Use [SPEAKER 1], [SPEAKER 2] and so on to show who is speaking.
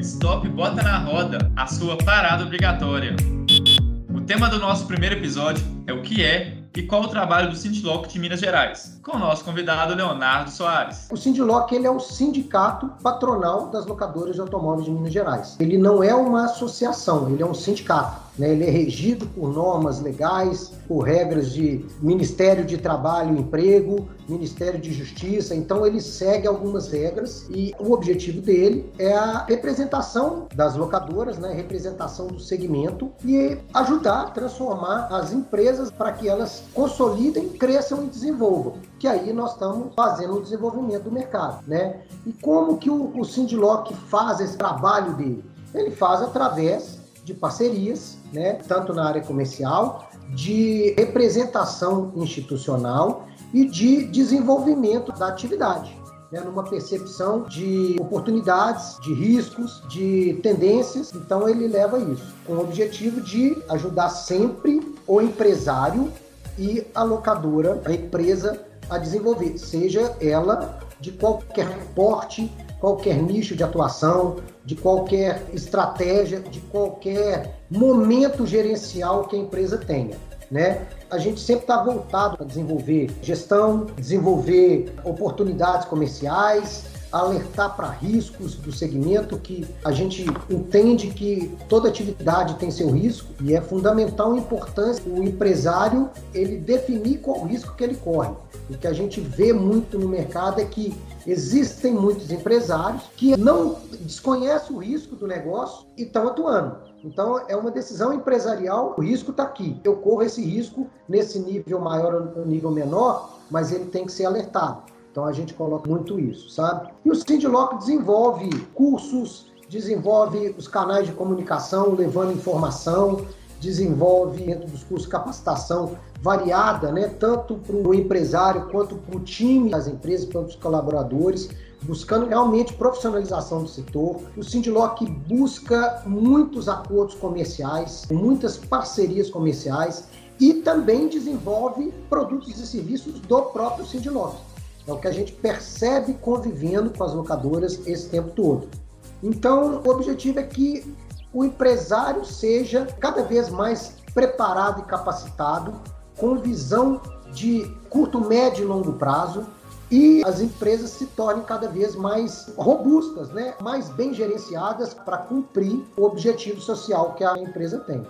[SPEAKER 1] Stop Bota na Roda, a sua parada obrigatória. O tema do nosso primeiro episódio é o que é e qual o trabalho do Sindlock de Minas Gerais, com o nosso convidado Leonardo Soares.
[SPEAKER 2] O Sindlock ele é um sindicato patronal das locadoras de automóveis de Minas Gerais. Ele não é uma associação, ele é um sindicato. Né? Ele é regido por normas legais, por regras de Ministério de Trabalho e Emprego, Ministério de Justiça. Então ele segue algumas regras e o objetivo dele é a representação das locadoras, né? representação do segmento e ajudar a transformar as empresas para que elas consolidem, cresçam e desenvolvam. Que aí nós estamos fazendo o desenvolvimento do mercado, né? E como que o, o Sindlock faz esse trabalho dele? Ele faz através de parcerias, né, tanto na área comercial, de representação institucional e de desenvolvimento da atividade. Né, numa percepção de oportunidades, de riscos, de tendências. Então, ele leva isso com o objetivo de ajudar sempre o empresário e a locadora, a empresa, a desenvolver, seja ela de qualquer porte, qualquer nicho de atuação, de qualquer estratégia, de qualquer momento gerencial que a empresa tenha. Né? A gente sempre está voltado para desenvolver gestão, desenvolver oportunidades comerciais, alertar para riscos do segmento, que a gente entende que toda atividade tem seu risco e é fundamental a importância o empresário ele definir qual o risco que ele corre. O que a gente vê muito no mercado é que existem muitos empresários que não desconhecem o risco do negócio e estão atuando. Então, é uma decisão empresarial, o risco está aqui. Eu corro esse risco nesse nível maior ou nível menor, mas ele tem que ser alertado. Então, a gente coloca muito isso, sabe? E o Sindlock desenvolve cursos, desenvolve os canais de comunicação, levando informação, desenvolve dentro dos cursos capacitação variada, né, tanto para o empresário quanto para o time das empresas, para os colaboradores, buscando realmente profissionalização do setor. O Sindlock busca muitos acordos comerciais, muitas parcerias comerciais e também desenvolve produtos e serviços do próprio Sindlock. É o que a gente percebe convivendo com as locadoras esse tempo todo. Então, o objetivo é que o empresário seja cada vez mais preparado e capacitado, com visão de curto, médio e longo prazo, e as empresas se tornem cada vez mais robustas, né? mais bem gerenciadas para cumprir o objetivo social que a empresa tem.